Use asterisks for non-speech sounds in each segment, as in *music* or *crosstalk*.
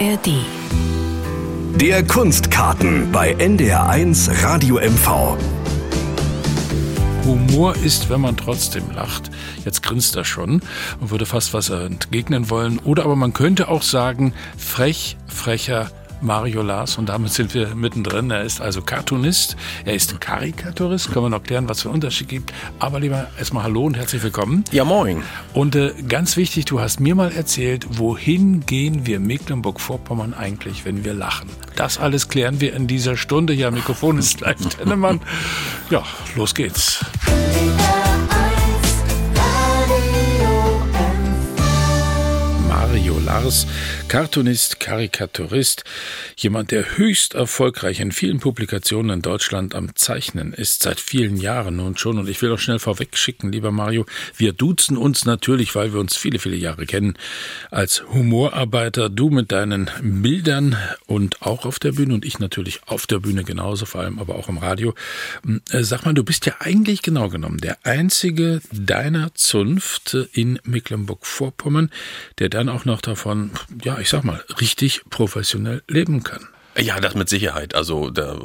ARD. Der Kunstkarten bei NDR1 Radio MV. Humor ist, wenn man trotzdem lacht. Jetzt grinst er schon und würde fast was entgegnen wollen. Oder aber man könnte auch sagen, frech, frecher, Mario Lars und damit sind wir mittendrin. Er ist also Cartoonist, er ist Karikaturist, können wir noch klären, was für einen Unterschied gibt. Aber lieber erstmal Hallo und herzlich willkommen. Ja, moin. Und äh, ganz wichtig, du hast mir mal erzählt, wohin gehen wir Mecklenburg-Vorpommern eigentlich, wenn wir lachen? Das alles klären wir in dieser Stunde. Ja, Mikrofon ist live, Tennemann. *laughs* Ja, los geht's. Mario Lars, Cartoonist, Karikaturist, jemand, der höchst erfolgreich in vielen Publikationen in Deutschland am Zeichnen ist, seit vielen Jahren nun schon. Und ich will auch schnell vorweg schicken, lieber Mario, wir duzen uns natürlich, weil wir uns viele, viele Jahre kennen, als Humorarbeiter, du mit deinen Bildern und auch auf der Bühne und ich natürlich auf der Bühne genauso, vor allem aber auch im Radio. Äh, sag mal, du bist ja eigentlich genau genommen der einzige deiner Zunft in Mecklenburg-Vorpommern, der dann auch noch davon, ja, ich sag mal, richtig professionell leben kann. Ja, das mit Sicherheit. Also da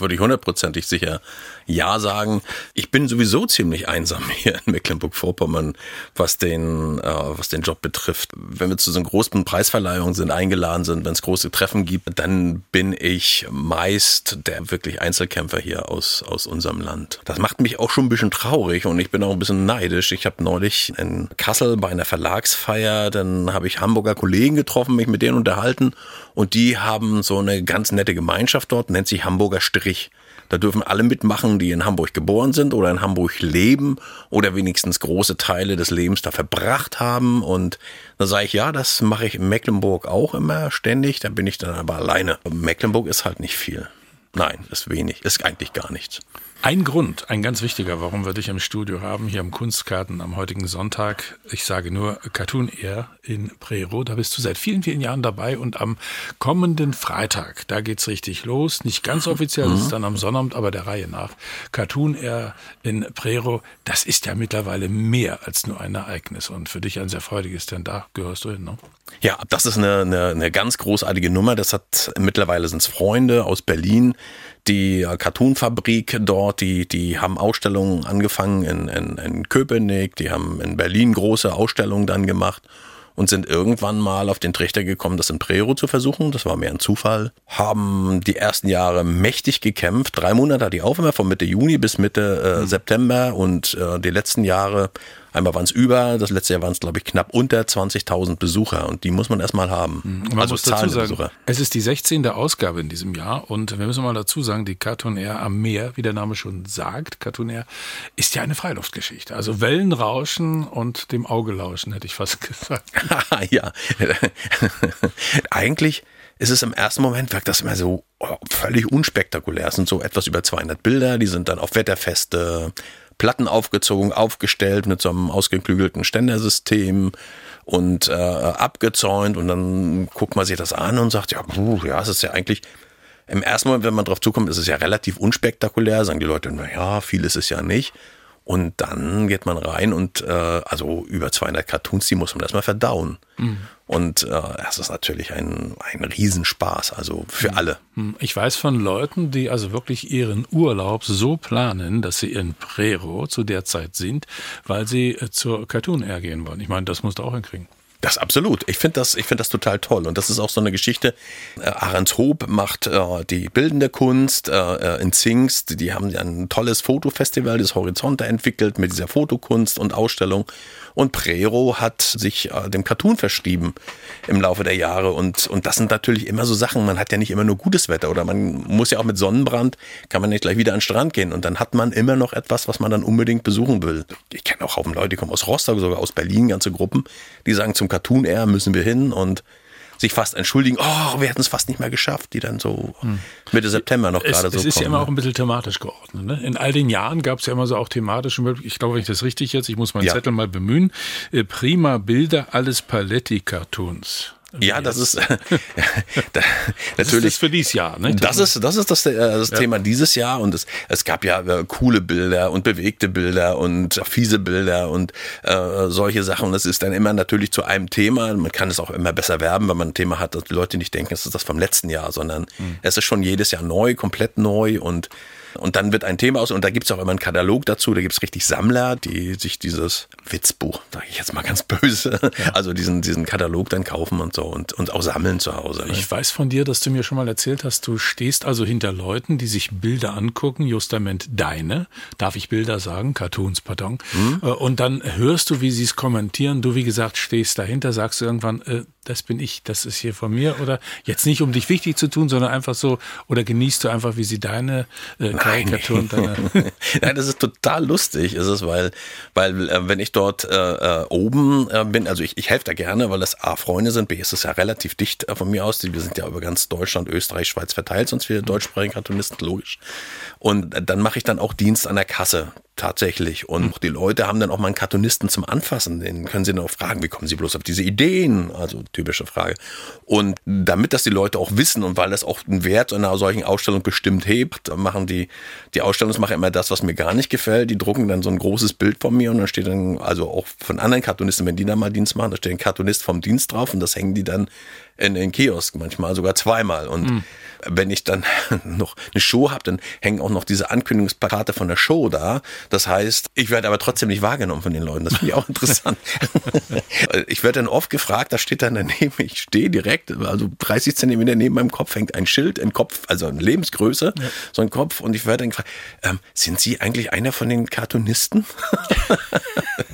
würde ich hundertprozentig sicher Ja sagen. Ich bin sowieso ziemlich einsam *laughs* hier in Mecklenburg-Vorpommern, was den, äh, was den Job betrifft. Wenn wir zu so großen Preisverleihungen sind, eingeladen sind, wenn es große Treffen gibt, dann bin ich meist der wirklich Einzelkämpfer hier aus, aus unserem Land. Das macht mich auch schon ein bisschen traurig und ich bin auch ein bisschen neidisch. Ich habe neulich in Kassel bei einer Verlagsfeier, dann habe ich Hamburger Kollegen getroffen, mich mit denen unterhalten und die haben so eine ganz nette Gemeinschaft dort, nennt sich Hamburger Strich. Da dürfen alle mitmachen, die in Hamburg geboren sind oder in Hamburg leben oder wenigstens große Teile des Lebens da verbracht haben. Und da sage ich, ja, das mache ich in Mecklenburg auch immer ständig. Da bin ich dann aber alleine. Mecklenburg ist halt nicht viel. Nein, ist wenig, ist eigentlich gar nichts. Ein Grund, ein ganz wichtiger, warum wir dich im Studio haben, hier am Kunstkarten am heutigen Sonntag. Ich sage nur Cartoon Air in Prero. Da bist du seit vielen, vielen Jahren dabei und am kommenden Freitag, da geht's richtig los. Nicht ganz offiziell, das ist dann am Sonnabend, aber der Reihe nach. Cartoon Air in Prero, das ist ja mittlerweile mehr als nur ein Ereignis und für dich ein sehr freudiges, denn da gehörst du hin, ne? Ja, das ist eine, eine, eine ganz großartige Nummer. Das hat mittlerweile sind's Freunde aus Berlin, die Cartoonfabrik dort, die, die haben Ausstellungen angefangen in, in, in Köpenick, die haben in Berlin große Ausstellungen dann gemacht und sind irgendwann mal auf den Trichter gekommen, das in Prero zu versuchen. Das war mehr ein Zufall. Haben die ersten Jahre mächtig gekämpft. Drei Monate hat die auf, immer von Mitte Juni bis Mitte äh, mhm. September und äh, die letzten Jahre Einmal waren es über, das letzte Jahr waren es, glaube ich, knapp unter 20.000 Besucher und die muss man erstmal haben. Mhm. Man also muss dazu sagen, Besucher. Es ist die 16. Ausgabe in diesem Jahr und wir müssen mal dazu sagen, die Cartoon Air am Meer, wie der Name schon sagt, Cartoon Air, ist ja eine Freiluftgeschichte. Also Wellenrauschen und dem Auge lauschen, hätte ich fast *laughs* gesagt. *laughs* ja, *laughs* eigentlich ist es im ersten Moment, wirkt das immer so oh, völlig unspektakulär. Es sind so etwas über 200 Bilder, die sind dann auf Wetterfeste, Platten aufgezogen, aufgestellt mit so einem ausgeklügelten Ständersystem und äh, abgezäunt und dann guckt man sich das an und sagt, ja, puh, ja, es ist ja eigentlich im ersten Moment, wenn man drauf zukommt, ist es ja relativ unspektakulär, sagen die Leute, na ja, viel ist es ja nicht. Und dann geht man rein und äh, also über 200 Cartoons, die muss man erstmal verdauen. Mhm. Und äh, das ist natürlich ein, ein Riesenspaß, also für mhm. alle. Mhm. Ich weiß von Leuten, die also wirklich ihren Urlaub so planen, dass sie in Prero zu der Zeit sind, weil sie äh, zur Cartoon Air gehen wollen. Ich meine, das musst du auch hinkriegen. Das absolut. Ich finde das, ich das total toll. Und das ist auch so eine Geschichte. Äh, Ahrens Hob macht äh, die bildende Kunst äh, äh in Zingst. Die haben ein tolles Fotofestival, das Horizonte entwickelt mit dieser Fotokunst und Ausstellung. Und Prero hat sich äh, dem Cartoon verschrieben im Laufe der Jahre. Und, und das sind natürlich immer so Sachen. Man hat ja nicht immer nur gutes Wetter oder man muss ja auch mit Sonnenbrand, kann man nicht gleich wieder an den Strand gehen. Und dann hat man immer noch etwas, was man dann unbedingt besuchen will. Ich kenne auch Haufen Leute, die kommen aus Rostock, sogar aus Berlin, ganze Gruppen, die sagen, zum Cartoon Air müssen wir hin und sich fast entschuldigen, oh, wir hätten es fast nicht mehr geschafft, die dann so hm. Mitte September noch gerade so Es ist kommen, ja immer ne? auch ein bisschen thematisch geordnet. Ne? In all den Jahren gab es ja immer so auch thematische. Ich glaube, wenn ich das richtig jetzt, ich muss meinen Ja. Zettel mal bemühen. Äh, Prima Bilder, alles Paletti-Cartoons. Ja, das ist *laughs* da, das natürlich ist das für dieses Jahr. Ne? Das ist das ist das, äh, das ja. Thema dieses Jahr und es, es gab ja äh, coole Bilder und bewegte Bilder und fiese Bilder und äh, solche Sachen. Und das ist dann immer natürlich zu einem Thema. Man kann es auch immer besser werben, wenn man ein Thema hat, dass die Leute nicht denken, es ist das vom letzten Jahr, sondern mhm. es ist schon jedes Jahr neu, komplett neu und und dann wird ein Thema aus und da gibt es auch immer einen Katalog dazu. Da gibt es richtig Sammler, die sich dieses Witzbuch, sage ich jetzt mal ganz böse, ja. also diesen, diesen Katalog dann kaufen und so und, und auch sammeln zu Hause. Ne? Ich weiß von dir, dass du mir schon mal erzählt hast, du stehst also hinter Leuten, die sich Bilder angucken, justament deine, darf ich Bilder sagen, Cartoons, pardon, hm? und dann hörst du, wie sie es kommentieren. Du, wie gesagt, stehst dahinter, sagst du irgendwann, äh, das bin ich, das ist hier von mir oder jetzt nicht, um dich wichtig zu tun, sondern einfach so, oder genießt du einfach, wie sie deine äh, Karikatur und deine. *laughs* Nein, das ist total lustig, ist es, weil, weil äh, wenn ich dort äh, äh, oben äh, bin, also ich, ich helfe da gerne, weil das A, Freunde sind, B, ist es ja relativ dicht äh, von mir aus, wir sind ja über ganz Deutschland, Österreich, Schweiz verteilt, sonst wir deutschsprachige Cartoonisten, logisch. Und dann mache ich dann auch Dienst an der Kasse tatsächlich. Und mhm. die Leute haben dann auch mal einen Cartoonisten zum Anfassen. Den können sie dann auch fragen, wie kommen sie bloß auf diese Ideen? Also typische Frage. Und damit das die Leute auch wissen und weil das auch einen Wert einer solchen Ausstellung bestimmt hebt, machen die, die Ausstellungsmacher immer das, was mir gar nicht gefällt. Die drucken dann so ein großes Bild von mir und dann steht dann, also auch von anderen Cartoonisten, wenn die da mal Dienst machen, da steht ein Cartoonist vom Dienst drauf und das hängen die dann in den Kiosk, manchmal sogar zweimal. Und mhm. wenn ich dann *laughs* noch eine Show habe, dann hängen auch noch diese Ankündigungsplakate von der Show da. Das heißt, ich werde aber trotzdem nicht wahrgenommen von den Leuten. Das finde ich auch *laughs* interessant. *laughs* ich werde dann oft gefragt, da steht dann daneben, ich stehe direkt, also 30 Zentimeter neben meinem Kopf hängt ein Schild, ein Kopf, also eine Lebensgröße, ja. so ein Kopf. Und ich werde dann gefragt, ähm, sind Sie eigentlich einer von den Cartoonisten?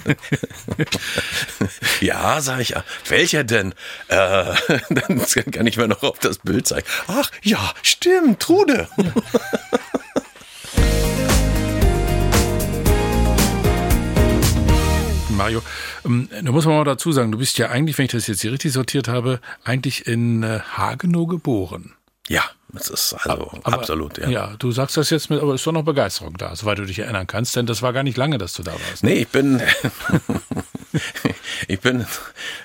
*laughs* ja, sage ich, welcher denn? Äh, dann kann ich mir noch auf das Bild zeigen. Ach ja, stimmt, Trude. Mario, ähm, da muss man mal dazu sagen, du bist ja eigentlich, wenn ich das jetzt hier richtig sortiert habe, eigentlich in äh, Hagenow geboren. Ja, das ist also aber, absolut, ja. Ja, du sagst das jetzt mit, aber ist doch noch Begeisterung da, soweit du dich erinnern kannst, denn das war gar nicht lange, dass du da warst. Nee, ich bin, *laughs* ich bin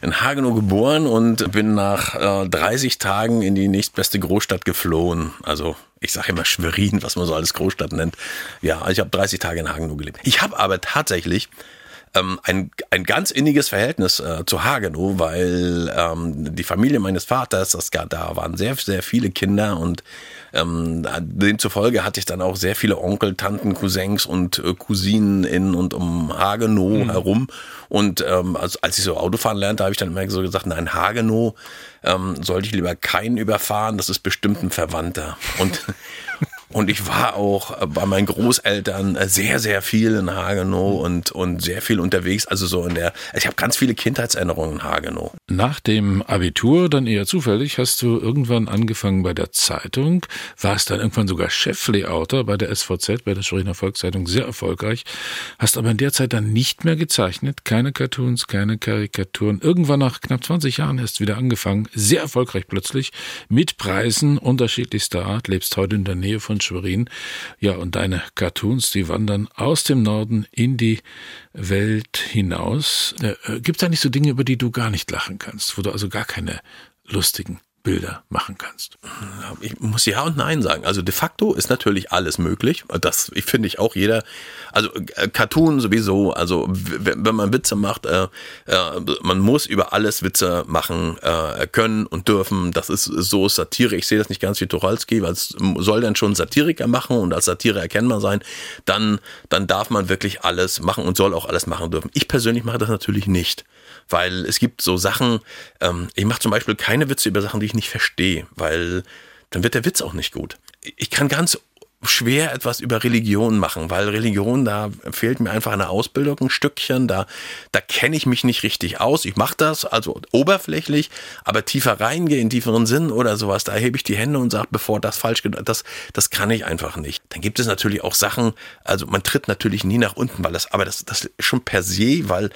in Hagenow geboren und bin nach äh, 30 Tagen in die nächstbeste Großstadt geflohen. Also ich sage immer Schwerin, was man so als Großstadt nennt. Ja, also ich habe 30 Tage in Hagenow gelebt. Ich habe aber tatsächlich ähm, ein, ein ganz inniges Verhältnis äh, zu Hagenow, weil ähm, die Familie meines Vaters, das, da waren sehr, sehr viele Kinder und ähm, demzufolge hatte ich dann auch sehr viele Onkel, Tanten, Cousins und äh, Cousinen in und um Hagenow mhm. herum. Und ähm, also, als ich so Autofahren lernte, habe ich dann immer so gesagt, nein, Hagenow ähm, sollte ich lieber keinen überfahren, das ist bestimmt ein Verwandter. Und Und ich war auch äh, bei meinen Großeltern äh, sehr, sehr viel in Hagenow und, und sehr viel unterwegs. Also so in der, ich habe ganz viele Kindheitserinnerungen in Hagenow. Nach dem Abitur, dann eher zufällig, hast du irgendwann angefangen bei der Zeitung, warst dann irgendwann sogar Cheflayouter bei der SVZ, bei der Schweriner Volkszeitung, sehr erfolgreich, hast aber in der Zeit dann nicht mehr gezeichnet, keine Cartoons, keine Karikaturen. Irgendwann nach knapp 20 Jahren erst wieder angefangen, sehr erfolgreich plötzlich, mit Preisen unterschiedlichster Art, lebst heute in der Nähe von Schwerin. Ja, und deine Cartoons, die wandern aus dem Norden in die Welt hinaus. Äh, Gibt es da nicht so Dinge, über die du gar nicht lachen kannst, wo du also gar keine lustigen Bilder machen kannst? Ich muss ja und nein sagen. Also de facto ist natürlich alles möglich. Das ich finde ich auch jeder. Also äh, Cartoon sowieso. Also wenn man Witze macht, äh, äh, man muss über alles Witze machen äh, können und dürfen. Das ist so Satire. Ich sehe das nicht ganz wie Tucholsky, weil es soll dann schon Satiriker machen und als Satire erkennbar sein. Dann dann darf man wirklich alles machen und soll auch alles machen dürfen. Ich persönlich mache das natürlich nicht weil es gibt so Sachen, ähm, ich mache zum Beispiel keine Witze über Sachen, die ich nicht verstehe, weil dann wird der Witz auch nicht gut. Ich kann ganz schwer etwas über Religion machen, weil Religion, da fehlt mir einfach eine Ausbildung ein Stückchen, da, da kenne ich mich nicht richtig aus. Ich mache das, also oberflächlich, aber tiefer reingehen, tieferen Sinn oder sowas, da hebe ich die Hände und sage, bevor das falsch geht, das, das kann ich einfach nicht. Dann gibt es natürlich auch Sachen, also man tritt natürlich nie nach unten, weil das, aber das, das schon per se, weil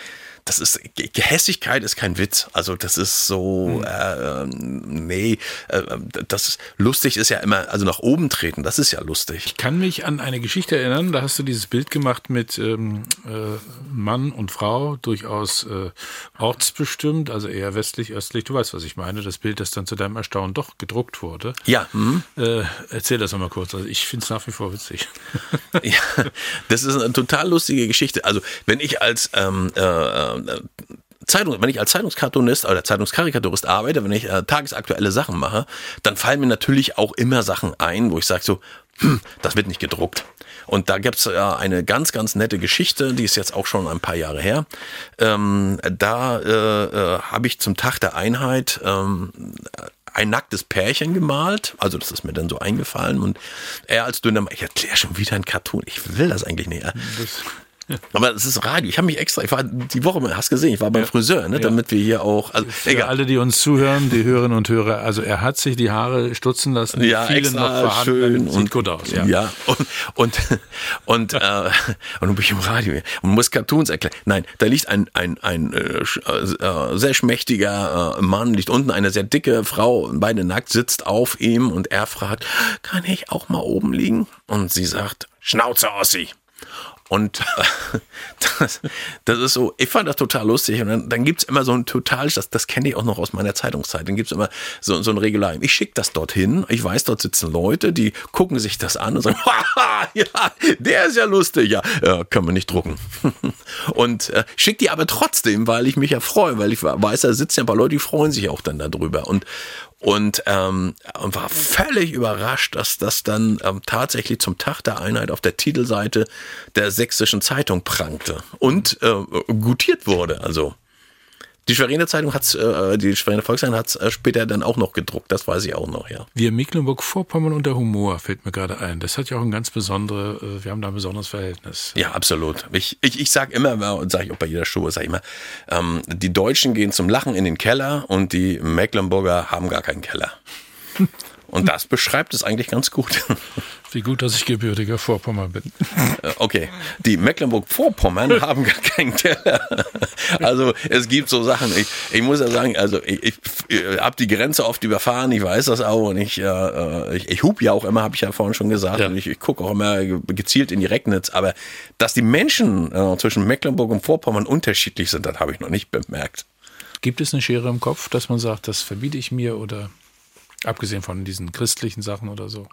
das ist, Gehässigkeit ist kein Witz. Also das ist so, hm. äh, nee, äh, das lustig ist ja immer, also nach oben treten, das ist ja lustig. Ich kann mich an eine Geschichte erinnern, da hast du dieses Bild gemacht mit ähm, äh, Mann und Frau, durchaus äh, ortsbestimmt, also eher westlich, östlich. Du weißt, was ich meine. Das Bild, das dann zu deinem Erstaunen doch gedruckt wurde. Ja. Mhm. Äh, erzähl das nochmal kurz. Also ich finde es nach wie vor witzig. *laughs* ja, das ist eine total lustige Geschichte. Also wenn ich als ähm, äh, äh Zeitung, wenn ich als Zeitungskartonist oder Zeitungskarikaturist arbeite, wenn ich äh, tagesaktuelle Sachen mache, dann fallen mir natürlich auch immer Sachen ein, wo ich sage so, hm, *clears throat* das wird nicht gedruckt. Und da gibt's ja eine ganz, ganz nette Geschichte, die ist jetzt auch schon ein paar Jahre her. Ähm, da äh, äh, habe ich zum Tag der Einheit ähm, ein nacktes Pärchen gemalt. Also das ist mir dann so eingefallen. Und er als dünner Mann, ich erkläre schon wieder ein Cartoon. Ich will das eigentlich nicht. Das aber es ist Radio. Ich habe mich extra, ich war die Woche, hast gesehen, ich war beim ja. Friseur, ne, damit wir hier auch. Also, Für egal. alle, die uns zuhören, die Hörerinnen und Hörer, also er hat sich die Haare stutzen lassen, ja, viele extra, noch vorhanden, schön sieht und, gut aus. Ja, ja und und *laughs* und, äh, und dann bin ich im Radio und muss Cartoons erklären. Nein, da liegt ein ein ein äh, äh, sehr schmächtiger äh, Mann, liegt unten eine sehr dicke Frau, beide nackt, sitzt auf ihm und er fragt, kann ich auch mal oben liegen? Und sie sagt, Schnauze Ossi. Und *laughs* das, das ist so, ich fand das total lustig. Und dann, dann gibt es immer so ein total, das, das kenne ich auch noch aus meiner Zeitungszeit, dann gibt es immer so, so ein Regularium. Ich schicke das dorthin, ich weiß, dort sitzen Leute, die gucken sich das an und sagen, *laughs* Haha, ja, der ist ja lustig, ja, ja können wir nicht drucken. *laughs* Und äh, schicke die aber trotzdem, weil ich mich ja freue, weil ich weiß, da sitzen ja ein paar Leute, die freuen sich auch dann darüber. Und, und, ähm, war völlig überrascht, dass das dann ähm, tatsächlich zum Tag der Einheit auf der Titelseite der sächsischen Zeitung prangte und äh, gutiert wurde. Also die Schweriner Zeitung hat's, äh, die Schweriner Volkszeitung hat es äh, später dann auch noch gedruckt, das weiß ich auch noch, ja. Wir Mecklenburg-Vorpommern und der Humor fällt mir gerade ein. Das hat ja auch ein ganz besondere, äh, wir haben da ein besonderes Verhältnis. Ja, absolut. Ich, ich, ich sage immer, und sage ich auch bei jeder Show, sage ich immer, ähm, die Deutschen gehen zum Lachen in den Keller und die Mecklenburger haben gar keinen Keller. *laughs* Und das beschreibt es eigentlich ganz gut. *laughs* Wie gut, dass ich gebürtiger Vorpommer bin. Äh, okay, die Mecklenburg-Vorpommern *laughs* haben gar keinen Keller. Also es gibt so Sachen, ich, ich muss ja sagen, also ich, ich, ich habe die Grenze oft überfahren, ich weiß das auch und ich, äh, ich, ich hub ja auch immer, habe ich ja vorhin schon gesagt, ja. und ich, ich gucke auch immer gezielt in die Regnitz, aber dass die Menschen äh, zwischen Mecklenburg und Vorpommern unterschiedlich sind, das habe ich noch nicht bemerkt. Gibt es eine Schere im Kopf, dass man sagt, das verbiete ich mir oder Abgesehen von diesen christlichen Sachen oder so.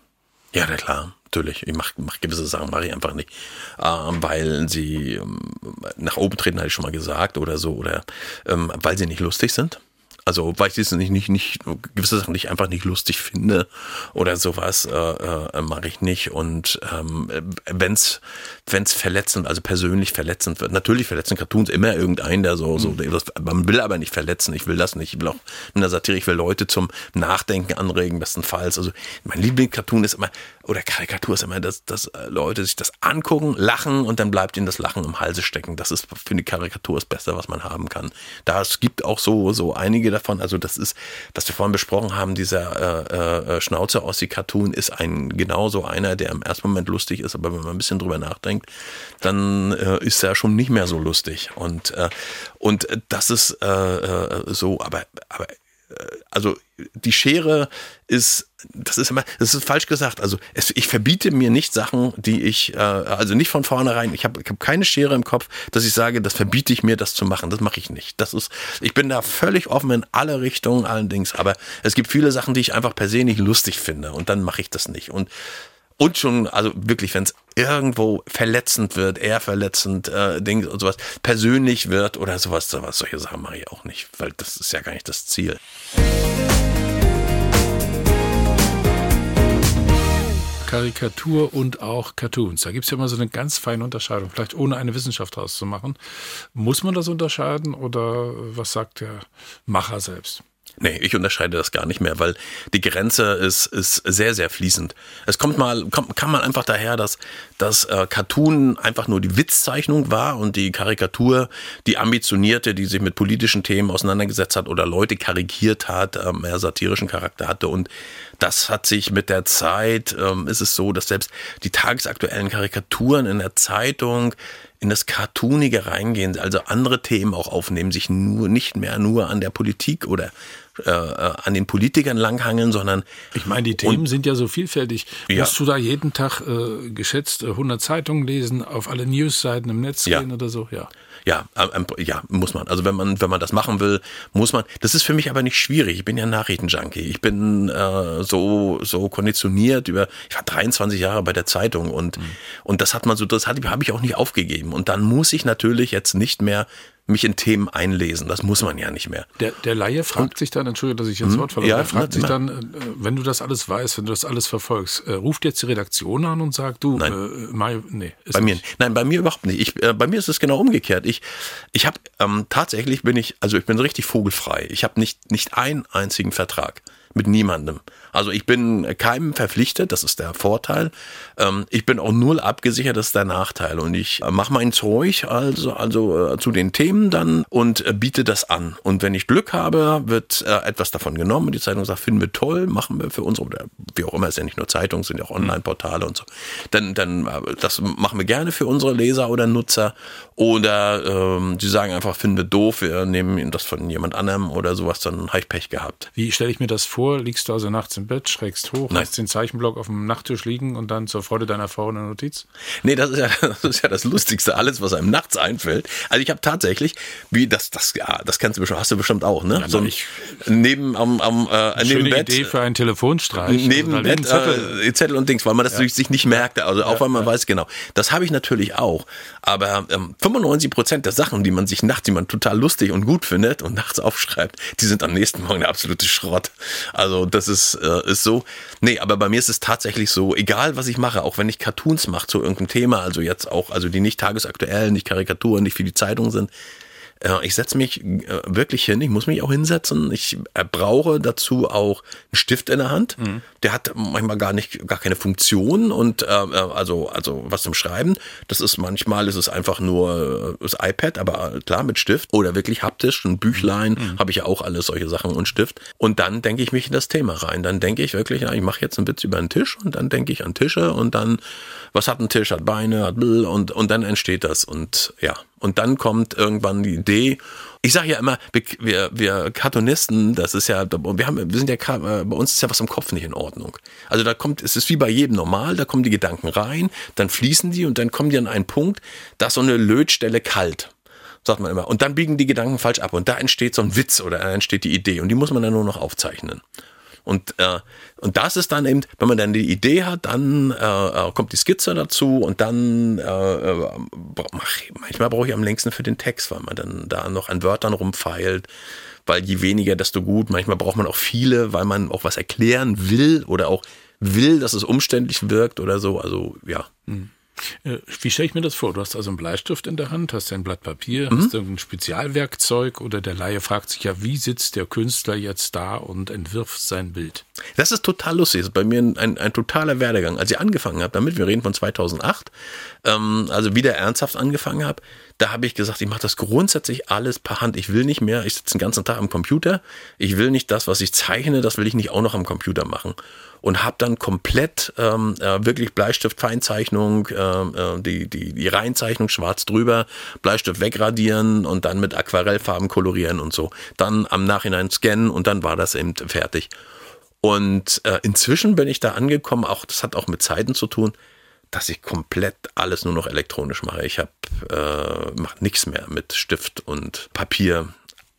Ja, na klar, natürlich. Ich mache mach gewisse Sachen, mache ich einfach nicht. Ähm, weil sie ähm, nach oben treten, hatte ich schon mal gesagt, oder so, oder ähm, weil sie nicht lustig sind. Also weil ich das nicht, nicht, nicht, gewisse Sachen nicht einfach nicht lustig finde oder sowas, äh, äh, mache ich nicht. Und ähm, wenn's wenn's verletzend, also persönlich verletzend wird, natürlich verletzen Cartoons immer irgendeinen, der so, so, mhm. man will aber nicht verletzen, ich will das nicht. Ich will auch in der Satire, ich will Leute zum Nachdenken anregen, bestenfalls. Also mein Lieblingscartoon ist immer, oder Karikatur ist immer, dass, dass äh, Leute sich das angucken, lachen und dann bleibt ihnen das Lachen im Halse stecken. Das ist für eine Karikatur das Beste, was man haben kann. Da es gibt auch so, so einige davon. Also das ist, was wir vorhin besprochen haben, dieser äh, äh, Schnauze aus die Cartoon ist ein genauso einer, der im ersten Moment lustig ist, aber wenn man ein bisschen drüber nachdenkt, dann äh, ist er schon nicht mehr so lustig. Und, äh, und das ist äh, äh so, aber, aber also die Schere ist, das ist immer, das ist falsch gesagt. Also es, ich verbiete mir nicht Sachen, die ich, äh, also nicht von vornherein. Ich habe ich hab keine Schere im Kopf, dass ich sage, das verbiete ich mir, das zu machen. Das mache ich nicht. Das ist, ich bin da völlig offen in alle Richtungen, allerdings. Aber es gibt viele Sachen, die ich einfach per se nicht lustig finde und dann mache ich das nicht. Und und schon, also wirklich, wenn es irgendwo verletzend wird, eher verletzend, äh, Ding und sowas, persönlich wird oder sowas, sowas, solche Sachen mache ich auch nicht, weil das ist ja gar nicht das Ziel. Karikatur und auch Cartoons. Da gibt es ja immer so eine ganz feine Unterscheidung, vielleicht ohne eine Wissenschaft daraus zu machen. Muss man das unterscheiden oder was sagt der Macher selbst? Nee, ich unterscheide das gar nicht mehr, weil die Grenze ist, ist sehr, sehr fließend. Es kommt mal, kommt, kann man einfach daher, dass das äh, Cartoon einfach nur die Witzzeichnung war und die Karikatur die ambitionierte, die sich mit politischen Themen auseinandergesetzt hat oder Leute karikiert hat, äh, mehr satirischen Charakter hatte. Und Das hat sich mit der Zeit, ähm, ist es so, dass selbst die tagesaktuellen Karikaturen in der Zeitung in das Cartoonige reingehen, also andere Themen auch aufnehmen, sich nur nicht mehr nur an der Politik oder äh, äh an den Politikern langhangeln, sondern ich meine, die Themen sind ja so vielfältig. Ja. Musst du da jeden Tag äh, geschätzt 100 Zeitungen lesen, auf alle Newsseiten im Netz ja. gehen oder so? Ja. Ja, ähm, ja, muss man. Also wenn man, wenn man das machen will, muss man. Das ist für mich aber nicht schwierig. Ich bin ja Nachrichtenjunkie. Ich bin äh, so, so konditioniert über, ich war 23 Jahre bei der Zeitung und, mhm. und das hat man so, das habe ich auch nicht aufgegeben. Und dann muss ich natürlich jetzt nicht mehr mich in Themen einlesen. Das muss man ja nicht mehr. Der, der Laie fragt und, sich dann, entschuldige, dass ich ins hm? Wort falle, ja, der fragt sich dann, äh, wenn du das alles weißt, wenn du das alles verfolgst, äh, ruft jetzt die Redaktion an und sagt, du, nein. Äh, Mario, nee. bei mir, nicht. nein, bei mir überhaupt nicht. Ich, äh, bei mir ist es genau umgekehrt. Ich, ich habe ähm, tatsächlich bin ich, also ich bin richtig vogelfrei. Ich habe nicht, nicht einen einzigen Vertrag mit niemandem. Also ich bin keinem verpflichtet, das ist der Vorteil. Ähm, ich bin auch null abgesichert, das ist der Nachteil. Und ich äh, mache mein Zeug also, also äh, zu den Themen dann und äh, biete das an. Und wenn ich Glück habe, wird etwas davon genommen und die Zeitung sagt, finden wir toll, machen wir für unsere, oder wie auch immer, ist ja nicht nur Zeitung, sind ja auch Online-Portale und so. Dann, dann, das machen wir gerne für unsere Leser oder Nutzer. Oder ähm, sie sagen einfach, finden wir doof, wir nehmen das von jemand anderem oder sowas, dann habe ich Pech gehabt. Wie stelle ich mir das vor? Liegst du also nachts im Bett, schrägst hoch, Nein. hast den Zeichenblock auf dem Nachttisch liegen und dann zur Freude deiner Frau eine Notiz? Nee, das ist ja *laughs* das, ist ja das Lustigste, alles, was einem nachts einfällt. Also ich habe tatsächlich, wie das, das, ja, das kennst du bestimmt, hast du bestimmt auch, ne? Ja, so ein, neben am, am äh, neben Schöne Bett. Idee für einen Telefonstreich. Neben also Bett, Zettel. Äh, Zettel und Dings, weil man das ja. sich nicht merkt, also auch weil man weiß genau. Das habe ich natürlich auch. Aber ähm, 95 Prozent der Sachen, die man sich nachts, die man total lustig und gut findet und nachts aufschreibt, die sind am nächsten Morgen der absolute Schrott. Also das ist, äh, ist so. Nee, aber bei mir ist es tatsächlich so, egal was ich mache, auch wenn ich Cartoons mache zu irgendeinem Thema, also jetzt auch, also die nicht tagesaktuell, nicht Karikaturen, nicht für die Zeitung sind, ich setze mich äh, wirklich hin, ich muss mich auch hinsetzen. Ich äh, brauche dazu auch einen Stift in der Hand. Mhm. Der hat manchmal gar nicht, gar keine Funktion und äh, also, also was zum Schreiben. Das ist manchmal ist es einfach nur das iPad, aber klar mit Stift oder wirklich haptisch, ein Büchlein, mhm. habe ich ja auch alles solche Sachen und Stift. Und dann denke ich mich in das Thema rein. Dann denke ich wirklich, ja, ich mache jetzt einen Witz über einen Tisch und dann denke ich an Tische und dann, was hat ein Tisch, hat Beine, hat und, und dann entsteht das. Und ja, und dann kommt irgendwann die Idee. Ich sage ja immer, wir, wir Cartoonisten, das ist ja, wir haben, wir sind ja, bei uns ist ja was im Kopf nicht in Ordnung. Also da kommt, es ist wie bei jedem normal, da kommen die Gedanken rein, dann fließen die und dann kommen die an einen Punkt, da ist so eine Lötstelle kalt sagt man immer. Und dann biegen die Gedanken falsch ab. Und da entsteht so ein Witz oder da entsteht die Idee. Und die muss man dann nur noch aufzeichnen. Und, äh, und das ist dann eben, wenn man dann die Idee hat, dann äh, äh kommt die Skizze dazu und dann äh, äh manchmal brauche ich am längsten für den Text, weil man dann da noch an Wörtern rumfeilt. Weil je weniger, desto gut. Manchmal braucht man auch viele, weil man auch was erklären will oder auch will, dass es umständlich wirkt oder so. Also ja. Mhm. Äh, wie stelle ich mir das vor? Du hast also einen Bleistift in der Hand, hast ein Blatt Papier, mhm. hast irgendein Spezialwerkzeug oder der Laie fragt sich ja, wie sitzt der Künstler jetzt da und entwirft sein Bild? Das ist total lustig. Das ist bei mir ein, ein totaler Werdegang. Als ich angefangen habe damit, wir reden von 2008, ähm, also wieder ernsthaft angefangen habe, da habe ich gesagt, ich mache das grundsätzlich alles per Hand. Ich will nicht mehr, ich sitze den ganzen Tag am Computer. Ich will nicht das, was ich zeichne, das will ich nicht auch noch am Computer machen und habe dann komplett ähm, äh, wirklich Bleistift Feinzeichnung, äh, äh, die, die, die Reinzeichnung schwarz drüber, Bleistift wegradieren und dann mit Aquarellfarben kolorieren und so. Dann am Nachhinein scannen und dann war das eben fertig. Und äh, inzwischen bin ich da angekommen, auch das hat auch mit Zeiten zu tun, dass ich komplett alles nur noch elektronisch mache. Ich habe äh, mache nichts mehr mit Stift und Papier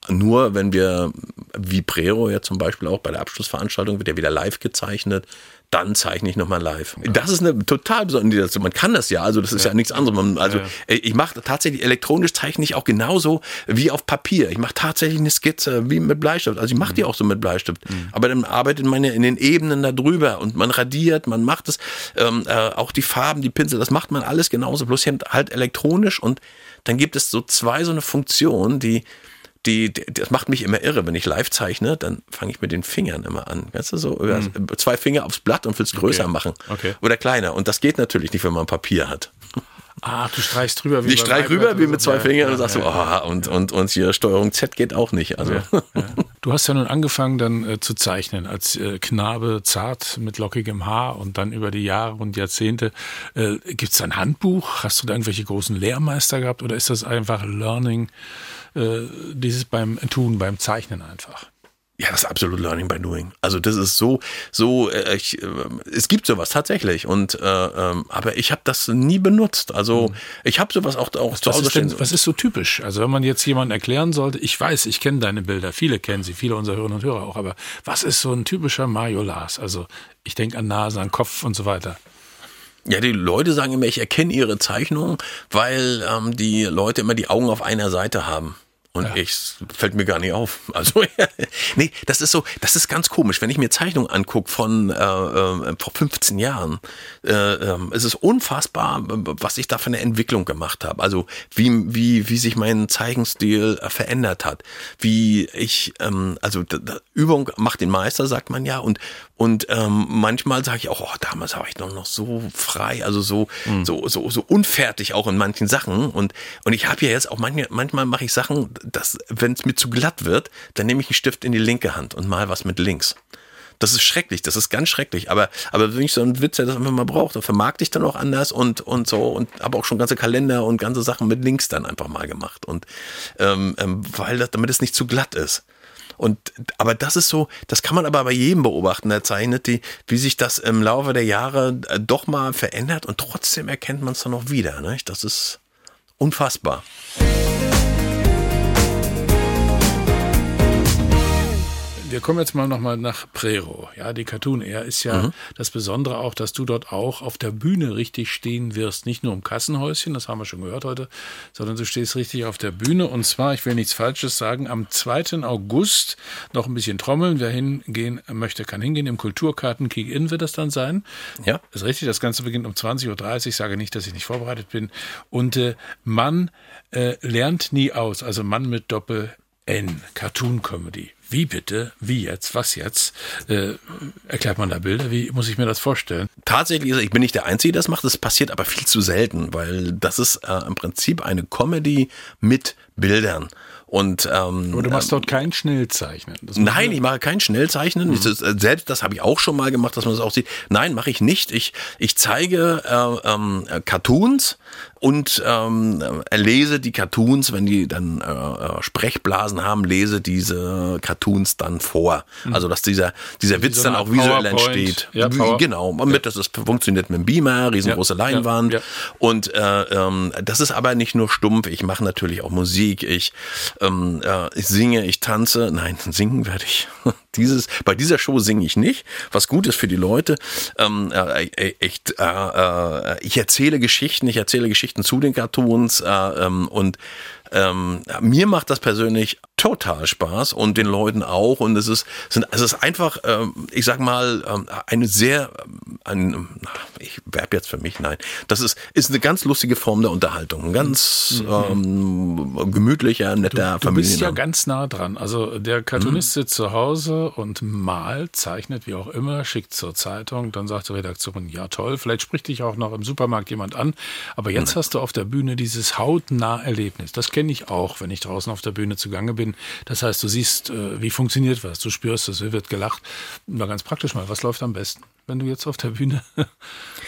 nur wenn wir Vibrero ja zum Beispiel auch bei der Abschlussveranstaltung wird ja wieder live gezeichnet, dann zeichne ich nochmal live. Ja. Das ist eine total besondere Situation. Man kann das ja, also das ist ja, ja nichts anderes. Man, also ja. ich mache tatsächlich elektronisch zeichne ich auch genauso wie auf Papier. Ich mache tatsächlich eine Skizze wie mit Bleistift. Also ich mache die mhm. auch so mit Bleistift. Mhm. Aber dann arbeitet man ja in den Ebenen da drüber und man radiert, man macht es, ähm, äh, auch die Farben, die Pinsel, das macht man alles genauso, bloß halt elektronisch und dann gibt es so zwei so eine Funktion, die die, die, das macht mich immer irre, wenn ich live zeichne, dann fange ich mit den Fingern immer an. Weißt du, so mhm. zwei Finger aufs Blatt und will es größer okay. machen. Okay. Oder kleiner. Und das geht natürlich nicht, wenn man Papier hat. Ah, du streichst drüber wie Ich streich rüber wie mit zwei so. Fingern ja, und sagst ja, so, oh, und, und, und hier Steuerung Z geht auch nicht. Also. Du hast ja nun angefangen dann äh, zu zeichnen als äh, Knabe, zart mit lockigem Haar und dann über die Jahre und Jahrzehnte. Äh, Gibt es ein Handbuch? Hast du da irgendwelche großen Lehrmeister gehabt oder ist das einfach Learning, äh, dieses beim Tun, beim Zeichnen einfach? Ja, das ist absolut Learning by Doing. Also das ist so, so, äh, ich, äh, es gibt sowas tatsächlich und äh, ähm, aber ich habe das nie benutzt. Also hm. ich habe sowas auch, auch zu Hause was ist, denn, was ist so typisch? Also wenn man jetzt jemandem erklären sollte, ich weiß, ich kenne deine Bilder, viele kennen sie, viele unserer Hörerinnen und Hörer auch, aber was ist so ein typischer Mario Lars? Also ich denke an Nase, an Kopf und so weiter. Ja, die Leute sagen immer, ich erkenne ihre Zeichnung, weil ähm, die Leute immer die Augen auf einer Seite haben. Und ja. ich fällt mir gar nicht auf. *laughs* Also *laughs* nee, das ist so, das ist ganz komisch. Wenn ich mir Zeichnungen angucke von äh, äh, vor 15 Jahren, äh, äh, es ist unfassbar, was ich da für eine Entwicklung gemacht habe. Also wie wie wie sich mein Zeichenstil äh, verändert hat, wie ich ähm, also Übung macht den Meister, sagt man ja, und und ähm, manchmal sage ich auch, oh, damals war ich doch noch so frei, also so mhm. so so so unfertig auch in manchen Sachen und und ich habe ja jetzt auch manchmal manchmal mache ich Sachen dass, wenn es mir zu glatt wird, dann nehme ich einen Stift in die linke Hand und mal was mit links. Das ist schrecklich, das ist ganz schrecklich. Aber, aber wenn ich so einen Witz, der das einfach mal braucht, dann vermarkte ich dann auch anders und, und so und habe auch schon ganze Kalender und ganze Sachen mit links dann einfach mal gemacht. Und ähm, ähm, weil das, damit es nicht zu glatt ist. Und aber das ist so, das kann man aber bei jedem beobachten, der zeichnet, die, wie sich das im Laufe der Jahre äh, doch mal verändert und trotzdem erkennt man es dann auch wieder. Ne? Das ist unfassbar. Wir kommen jetzt mal nochmal nach Prero. Ja, die Cartoon Air ist ja mhm. das Besondere auch, dass du dort auch auf der Bühne richtig stehen wirst. Nicht nur im Kassenhäuschen, das haben wir schon gehört heute, sondern du stehst richtig auf der Bühne. Und zwar, ich will nichts Falsches sagen, am 2. August noch ein bisschen trommeln. Wer hingehen möchte, kann hingehen. Im Kulturkarten Kick-In wird das dann sein. Ja. Ist richtig, das Ganze beginnt um 20.30 Uhr. Ich sage nicht, dass ich nicht vorbereitet bin. Und äh, Mann äh, lernt nie aus. Also Mann mit Doppel N. Cartoon Comedy. Wie bitte? Wie jetzt? Was jetzt? Äh, erklärt man da Bilder? Wie muss ich mir das vorstellen? Tatsächlich, ich bin nicht der Einzige, der das macht. Das passiert aber viel zu selten, weil das ist äh, im Prinzip eine Comedy mit Bildern. Und, ähm, Aber du machst dort kein Schnellzeichnen. Nein, ich mache kein Schnellzeichnen. Mhm. Ist, äh, selbst das habe ich auch schon mal gemacht, dass man das auch sieht. Nein, mache ich nicht. Ich, ich zeige äh, ähm, Cartoons und ähm, lese die Cartoons, wenn die dann äh, äh, Sprechblasen haben, lese diese Cartoons dann vor. Mhm. Also dass dieser dieser Witz so dann auch visuell entsteht. Ja, genau, mit das ist, funktioniert mit dem Beamer, riesengroße ja, Leinwand. Ja, und äh, ähm, das ist aber nicht nur stumpf. Ich mache natürlich auch Musik. Ich ähm, äh, ich singe, ich tanze. Nein, *laughs* singen werde ich. Dieses, bei dieser Show singe ich nicht, was gut ist für die Leute. Ähm, äh, äh ich, äh, äh, ich erzähle Geschichten, ich erzähle Geschichten zu den Cartoons äh, ähm, und ähm, mir macht das persönlich total Spaß und den Leuten auch. Und es ist, sind, es ist einfach, ähm, ich sag mal, ähm, eine sehr, ähm, ein, ich werbe jetzt für mich, nein. Das ist, ist eine ganz lustige Form der Unterhaltung. Ein ganz mhm. ähm, gemütlicher, netter du, du bist ja ganz nah dran. Also der Cartoonist mhm. sitzt zu Hause und malt, zeichnet, wie auch immer, schickt zur Zeitung, dann sagt die Redaktion, ja toll, vielleicht spricht dich auch noch im Supermarkt jemand an. Aber jetzt mhm. hast du auf der Bühne dieses hautnah Erlebnis. Das kenne ich auch, wenn ich draußen auf der Bühne zugange bin. Das heißt, du siehst, äh, wie funktioniert was, du spürst es, wie wird gelacht. Mal ganz praktisch mal, was läuft am besten? Wenn du jetzt auf der Bühne. *laughs*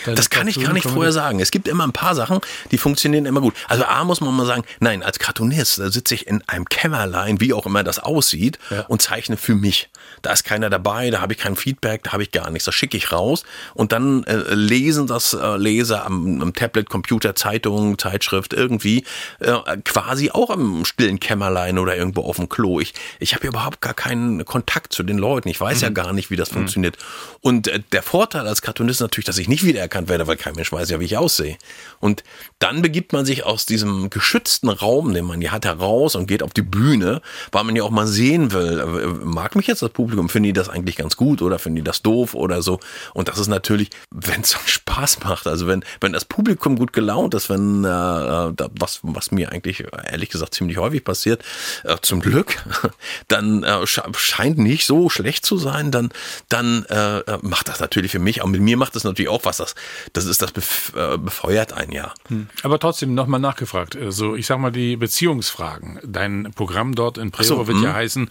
Das kann ich gar nicht vorher sagen. Es gibt immer ein paar Sachen, die funktionieren immer gut. Also A muss man mal sagen, nein, als Cartoonist da sitze ich in einem Kämmerlein, wie auch immer das aussieht, ja. und zeichne für mich. Da ist keiner dabei, da habe ich kein Feedback, da habe ich gar nichts. Das schicke ich raus und dann äh, lesen das äh, Leser am, am, Tablet, Computer, Zeitung, Zeitschrift irgendwie äh, quasi auch im stillen Kämmerlein oder irgendwo auf dem Klo. Ich, ich habe überhaupt gar keinen Kontakt zu den Leuten. Ich weiß mhm. ja gar nicht, wie das mhm. funktioniert. Und äh, der Vorteil als Cartoonist ist natürlich, dass ich nicht wiedererkannt werde, weil kein Mensch weiß ja, wie ich aussehe. Und dann begibt man sich aus diesem geschützten Raum, den man ja hat, heraus und geht auf die Bühne, weil man ja auch mal sehen will, äh, mag mich jetzt das Publikum, finden die das eigentlich ganz gut oder finden die das doof oder so. Und das ist natürlich, *laughs* wenn es Spaß macht, also wenn, wenn das Publikum gut gelaunt ist, wenn äh, äh was, was mir eigentlich ehrlich gesagt ziemlich häufig passiert, äh, zum Glück, *laughs* dann äh, scheint nicht so schlecht zu sein, dann, dann äh, macht das natürlich natürlich für mich, auch mit mir macht das natürlich auch was. Das, das ist, das äh, befeuert ein Jahr. Hm. Aber trotzdem nochmal nachgefragt. Also ich sag mal die Beziehungsfragen. Dein Programm dort in Prero so, wird ja hm. heißen,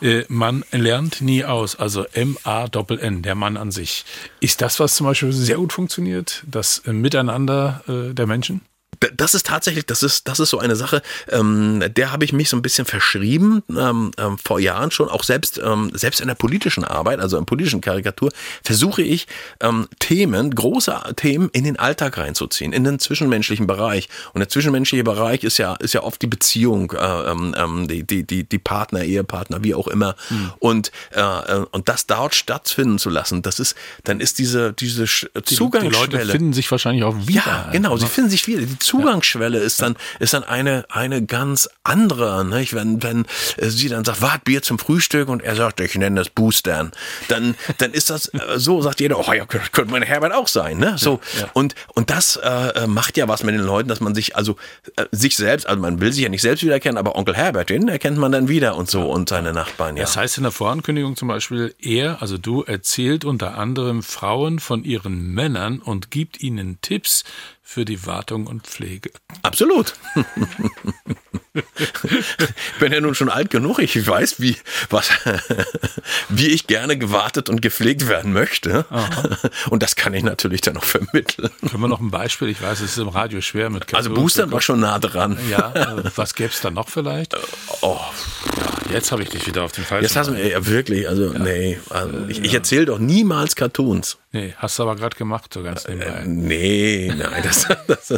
äh, man lernt nie aus. Also M-A-Doppel-N, der Mann an sich. Ist das, was zum Beispiel sehr gut funktioniert? Das Miteinander äh, der Menschen? Das ist tatsächlich, das ist, das ist so eine Sache, ähm, der habe ich mich so ein bisschen verschrieben, ähm, ähm, vor Jahren schon, auch selbst, ähm, selbst in der politischen Arbeit, also in politischen Karikatur, versuche ich ähm, Themen, große Themen in den Alltag reinzuziehen, in den zwischenmenschlichen Bereich. Und der zwischenmenschliche Bereich ist ja, ist ja oft die Beziehung, äh, ähm, ähm die, die, die, die Partner, Ehepartner, wie auch immer. Hm. Und, äh, äh, und das dort stattfinden zu lassen, das ist, dann ist diese, diese Zugangsschwelle. Die, die Leute finden sich wahrscheinlich auch wieder. Ja, genau, sie ne? finden sich wieder. Die Zugangsschwelle ist dann, ist dann eine, eine ganz andere. Nicht? Wenn, wenn äh, sie dann sagt, wart Bier zum Frühstück und er sagt, ich nenne das Boostern, dann, dann ist das äh, so, sagt jeder, oh ja, könnte meine Herbert auch sein. Ne? So, ja, ja. Und, und das äh, macht ja was mit den Leuten, dass man sich, also äh, sich selbst, also man will sich ja nicht selbst wiedererkennen, aber Onkel Herbert, den erkennt man dann wieder und so und seine Nachbarn. Ja. Das heißt in der Vorankündigung zum Beispiel, er, also du, erzählt unter anderem Frauen von ihren Männern und gibt ihnen Tipps, für die Wartung und Pflege. Absolut. ich bin ja nun schon alt genug. Ich weiß, wie, was, wie ich gerne gewartet und gepflegt werden möchte. Aha. Und das kann ich natürlich dann noch vermitteln. Können wir noch ein Beispiel? Ich weiß, es ist im Radio schwer mit Kartoffeln. Also Booster war schon nah dran. Ja, äh, was gäbe es da noch vielleicht? Oh. Ja, jetzt habe ich dich wieder auf den falschen. Jetzt hast du mir, ja, wirklich, also ja. nee. Also, ich, ich erzähle doch niemals Cartoons. Nee, hast du aber gerade gemacht, so ganz nebenbei. Äh, nee, nein. Das, *laughs* das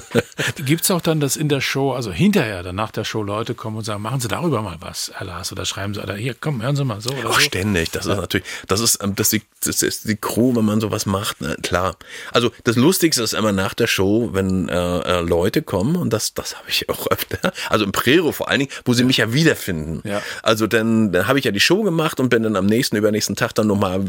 *laughs* Gibt es auch dann, dass in der Show, also hinterher, dann nach der Show Leute kommen und sagen, machen Sie darüber mal was, Herr Lars, oder schreiben Sie, oder hier, komm, hören Sie mal so. Oder Auch so. ständig, das ist natürlich, das ist, ähm, das ist, das ist die Crew, wenn man sowas macht, ne? klar. Also das Lustigste ist immer nach der Show, wenn äh, äh, Leute kommen, und das, das habe ich *laughs* auch öfter, also im Prero vor allen Dingen, wo sie mich ja wiederfinden. Ja. Also dann, dann habe ich ja die Show gemacht und bin dann am nächsten, übernächsten Tag dann nochmal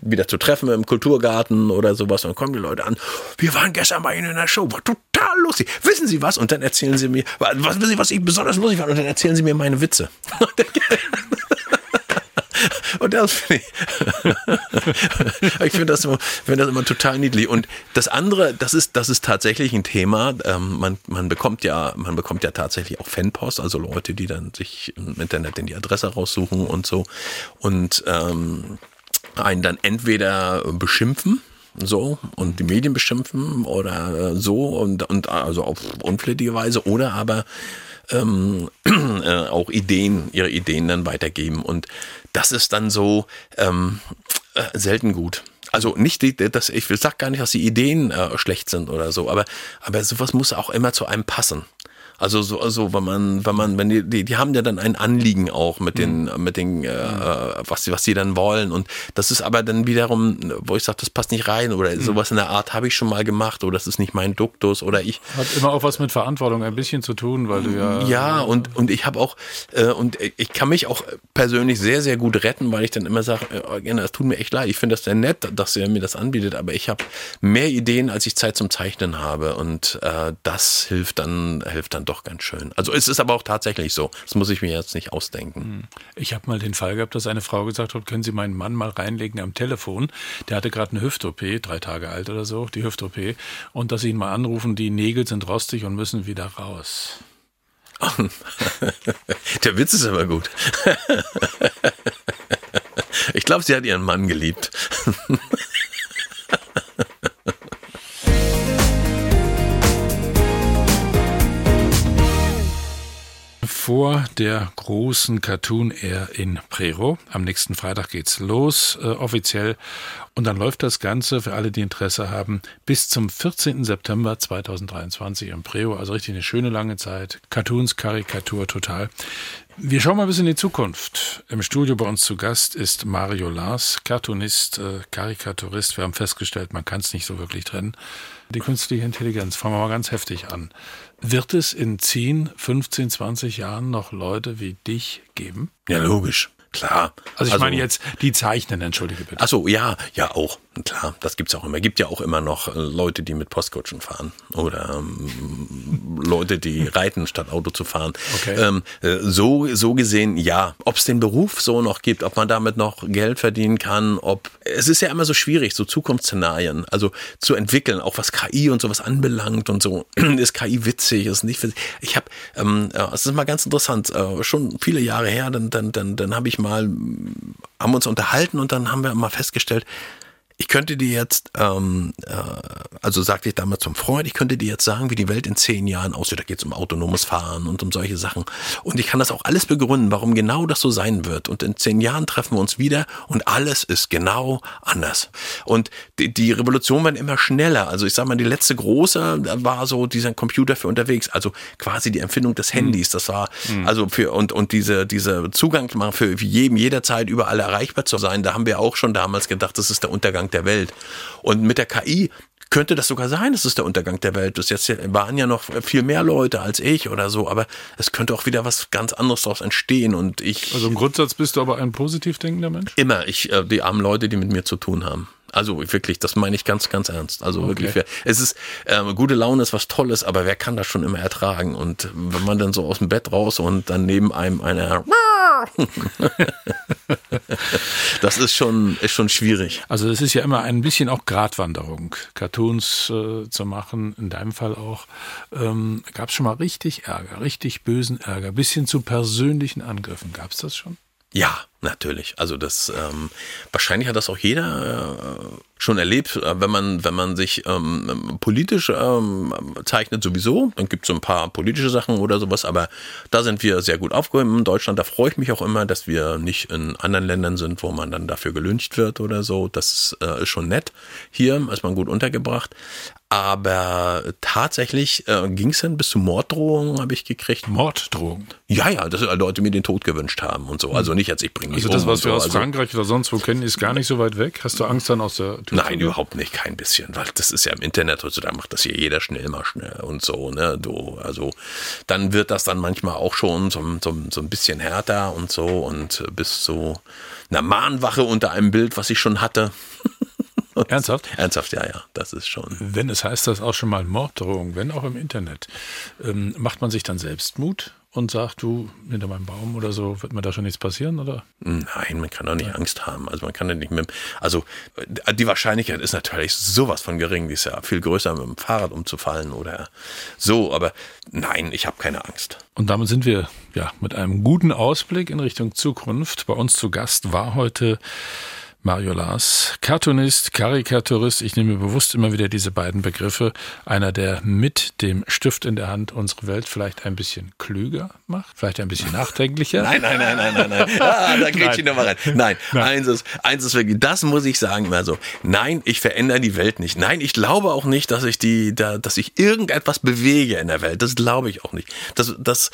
wieder zu treffen im Kulturgarten Garten oder sowas. Und dann kommen die Leute an. Wir waren gestern bei Ihnen in der Show. War total lustig. Wissen Sie was? Und dann erzählen Sie mir, was wissen Sie, was ich besonders lustig fand? Und dann erzählen Sie mir meine Witze. *laughs* Und das finde ich, *laughs* ich finde das, immer, find das immer total niedlich. Und das andere, das ist, das ist tatsächlich ein Thema. Ähm, man, man bekommt ja, man bekommt ja tatsächlich auch Fanpost, also Leute, die dann sich im Internet in die Adresse raussuchen und so. Und ähm, einen dann entweder beschimpfen, so und die Medien beschimpfen oder so und, und also auf unflätige Weise oder aber ähm, *clears throat* äh, auch Ideen, ihre Ideen dann weitergeben und das ist dann so ähm, äh, selten gut. Also nicht, die, ich sag gar nicht, dass die Ideen äh, schlecht sind oder so, aber, aber sowas muss auch immer zu einem passen. Also so, also wenn man, wenn man, wenn die, die, die haben ja dann ein Anliegen auch mit den, mhm. mit den, äh, was sie, was sie dann wollen. Und das ist aber dann wiederum, wo ich sage, das passt nicht rein oder mhm. sowas in der Art habe ich schon mal gemacht oder das ist nicht mein Duktus oder ich. Hat immer auch was mit Verantwortung ein bisschen zu tun, weil du ja. Ja, und, und ich habe auch, äh, und ich kann mich auch persönlich sehr, sehr gut retten, weil ich dann immer sage, äh, es tut mir echt leid, ich finde das sehr nett, dass er mir das anbietet, aber ich habe mehr Ideen, als ich Zeit zum Zeichnen habe. Und äh, das hilft dann, hilft dann doch ganz schön. Also es ist aber auch tatsächlich so. Das muss ich mir jetzt nicht ausdenken. Hm. Ich habe mal den Fall gehabt, dass eine Frau gesagt hat, können Sie meinen Mann mal reinlegen am Telefon. Der hatte gerade eine Hüft-OP, drei Tage alt oder so, die Hüft-OP. Und dass Sie ihn mal anrufen, die Nägel sind rostig und müssen wieder raus. *laughs* Der Witz ist aber gut. *laughs* Ich glaube, sie hat ihren Mann geliebt. *laughs* vor der großen Cartoon Air in Prero. Am nächsten Freitag geht's los, äh, offiziell. Und dann läuft das Ganze für alle, die Interesse haben, bis zum 14. September 2023 in Prero. Also richtig eine schöne lange Zeit. Cartoons, Karikatur, total. Wir schauen mal ein bisschen in die Zukunft. Im Studio bei uns zu Gast ist Mario Lars, Cartoonist, äh, Karikaturist. Wir haben festgestellt, man kann es nicht so wirklich trennen. Die künstliche Intelligenz, fangen wir mal ganz heftig an. Wird es in 10, 15, 20 Jahren noch Leute wie dich geben? Ja, logisch. Klar. Also ich also, meine jetzt die Zeichnen, entschuldige bitte. Ach so, ja, ja auch. Klar, das gibt's auch immer. Gibt ja auch immer noch äh, Leute, die mit Postkutschen fahren oder ähm, Leute, die *laughs* reiten statt Auto zu fahren. Okay. Ähm, äh, so so gesehen, ja. Ob es den Beruf so noch gibt, ob man damit noch Geld verdienen kann, ob es ist ja immer so schwierig, so Zukunftsszenarien, also zu entwickeln, auch was KI und sowas anbelangt und so. *clears throat* ist KI witzig, ist nicht witzig. Ich habe, ähm, es ist mal ganz interessant, äh, schon viele Jahre her, dann dann dann dann habe ich mal haben uns unterhalten und dann haben wir mal festgestellt, ich könnte dir jetzt, ähm, äh, also sagte ich damals zum Freund, ich könnte dir jetzt sagen, wie die Welt in zehn Jahren aussieht. Da geht es um autonomes Fahren und um solche Sachen. Und ich kann das auch alles begründen, warum genau das so sein wird. Und in zehn Jahren treffen wir uns wieder und alles ist genau anders. Und die, die Revolution wird immer schneller. Also ich sag mal, die letzte große war so dieser Computer für unterwegs, also quasi die Empfindung des Handys. Das war mhm. also für und und diese diese Zugang für jedem jederzeit überall erreichbar zu sein. Da haben wir auch schon damals gedacht, das ist der Untergang Untergang der Welt. Und mit der KI könnte das sogar sein, es ist der Untergang der Welt. Das jetzt waren ja noch viel mehr Leute als ich oder so, aber es könnte auch wieder was ganz anderes daraus entstehen und ich. Also im Grundsatz bist du aber ein positiv denkender Mensch? Immer. Ich, äh, die armen Leute, die mit mir zu tun haben. Also wirklich, das meine ich ganz, ganz ernst. Also okay. wirklich, es ist äh, gute Laune ist was Tolles, aber wer kann das schon immer ertragen? Und wenn man dann so aus dem Bett raus und dann neben einem einer *laughs* das ist schon, ist schon schwierig. Also es ist ja immer ein bisschen auch Gratwanderung, Cartoons äh, zu machen, in deinem Fall auch. Ähm, Gab es schon mal richtig Ärger, richtig bösen Ärger, bis hin zu persönlichen Angriffen. Gab es das schon? Ja, natürlich. Also das ähm, wahrscheinlich hat das auch jeder äh, schon erlebt, äh, wenn man, wenn man sich ähm, politisch ähm, zeichnet sowieso, dann gibt es so ein paar politische Sachen oder sowas, aber da sind wir sehr gut aufgehoben in Deutschland. Da freue ich mich auch immer, dass wir nicht in anderen Ländern sind, wo man dann dafür gelüncht wird oder so. Das äh, ist schon nett. Hier ist man gut untergebracht. Aber tatsächlich äh, ging es dann bis zu Morddrohungen, habe ich gekriegt. Morddrohungen? Ja, ja, dass Leute mir den Tod gewünscht haben und so. Also nicht als ich bringe Also das, was wir so. aus also, Frankreich oder sonst wo kennen, ist gar nicht so weit weg. Hast du Angst dann aus der Tür Nein, überhaupt nicht, kein bisschen. Weil das ist ja im Internet, also da macht das hier jeder schnell mal schnell und so, ne? Du, also dann wird das dann manchmal auch schon so, so, so ein bisschen härter und so und bis zu einer Mahnwache unter einem Bild, was ich schon hatte. Ernsthaft? Ernsthaft, ja, ja, das ist schon. Wenn es heißt das auch schon mal Morddrohung, wenn auch im Internet, ähm, macht man sich dann selbst Mut und sagt, du, hinter meinem Baum oder so, wird mir da schon nichts passieren, oder? Nein, man kann doch nicht Nein. Angst haben. Also man kann ja nicht mit, also die Wahrscheinlichkeit ist natürlich sowas von gering, die ist ja viel größer, mit dem Fahrrad umzufallen oder so, aber nein, ich habe keine Angst. Und damit sind wir ja mit einem guten Ausblick in Richtung Zukunft. Bei uns zu Gast war heute Mario Lars, Cartoonist, Karikaturist, ich nehme bewusst immer wieder diese beiden Begriffe, einer, der mit dem Stift in der Hand unsere Welt vielleicht ein bisschen klüger macht, vielleicht ein bisschen nachdenklicher. *laughs* nein, nein, nein, nein, nein, nein. Ah, da geht ich nochmal rein. Nein, nein, Eins, ist, eins ist wirklich, das muss ich sagen immer so. Nein, ich verändere die Welt nicht. Nein, ich glaube auch nicht, dass ich die, da, dass ich irgendetwas bewege in der Welt. Das glaube ich auch nicht. Das, das,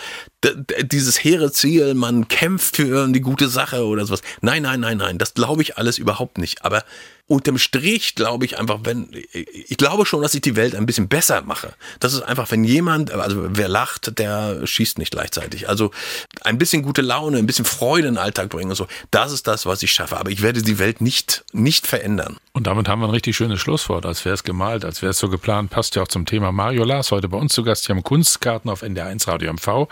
dieses hehre Ziel, man kämpft für die gute Sache oder sowas. Nein, nein, nein, nein. Das glaube ich alles überhaupt nicht. Aber unterm Strich glaube ich einfach, wenn, ich glaube schon, dass ich die Welt ein bisschen besser mache. Das ist einfach, wenn jemand, also wer lacht, der schießt nicht gleichzeitig. Also ein bisschen gute Laune, ein bisschen Freude in den Alltag bringen und so. Das ist das, was ich schaffe. Aber ich werde die Welt nicht, nicht verändern. Und damit haben wir ein richtig schönes Schlusswort, als wäre es gemalt, als wäre es so geplant. Passt ja auch zum Thema Mario Lars, heute bei uns zu Gast. hier haben Kunstkarten auf NDR1 Radio MV.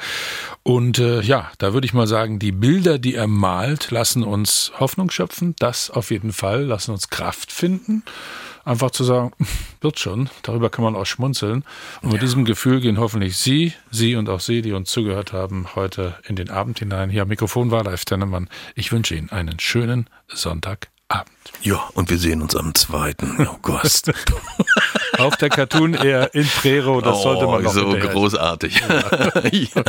Und äh, ja, da würde ich mal sagen, die Bilder, die er malt, lassen uns Hoffnung schöpfen. Das auf jeden Fall, lassen uns Kraft finden, einfach zu sagen, *laughs* wird schon, darüber kann man auch schmunzeln. Und mit diesem Gefühl gehen hoffentlich Sie, Sie und auch Sie, die uns zugehört haben, heute in den Abend hinein. Hier am Mikrofon war Live Tennemann. Ich wünsche Ihnen einen schönen Sonntagabend. Ja, und wir sehen uns am zweiten August. *laughs* Auf der Cartoon eher in Prero, das oh, sollte man noch so großartig. Ja. *laughs* ja.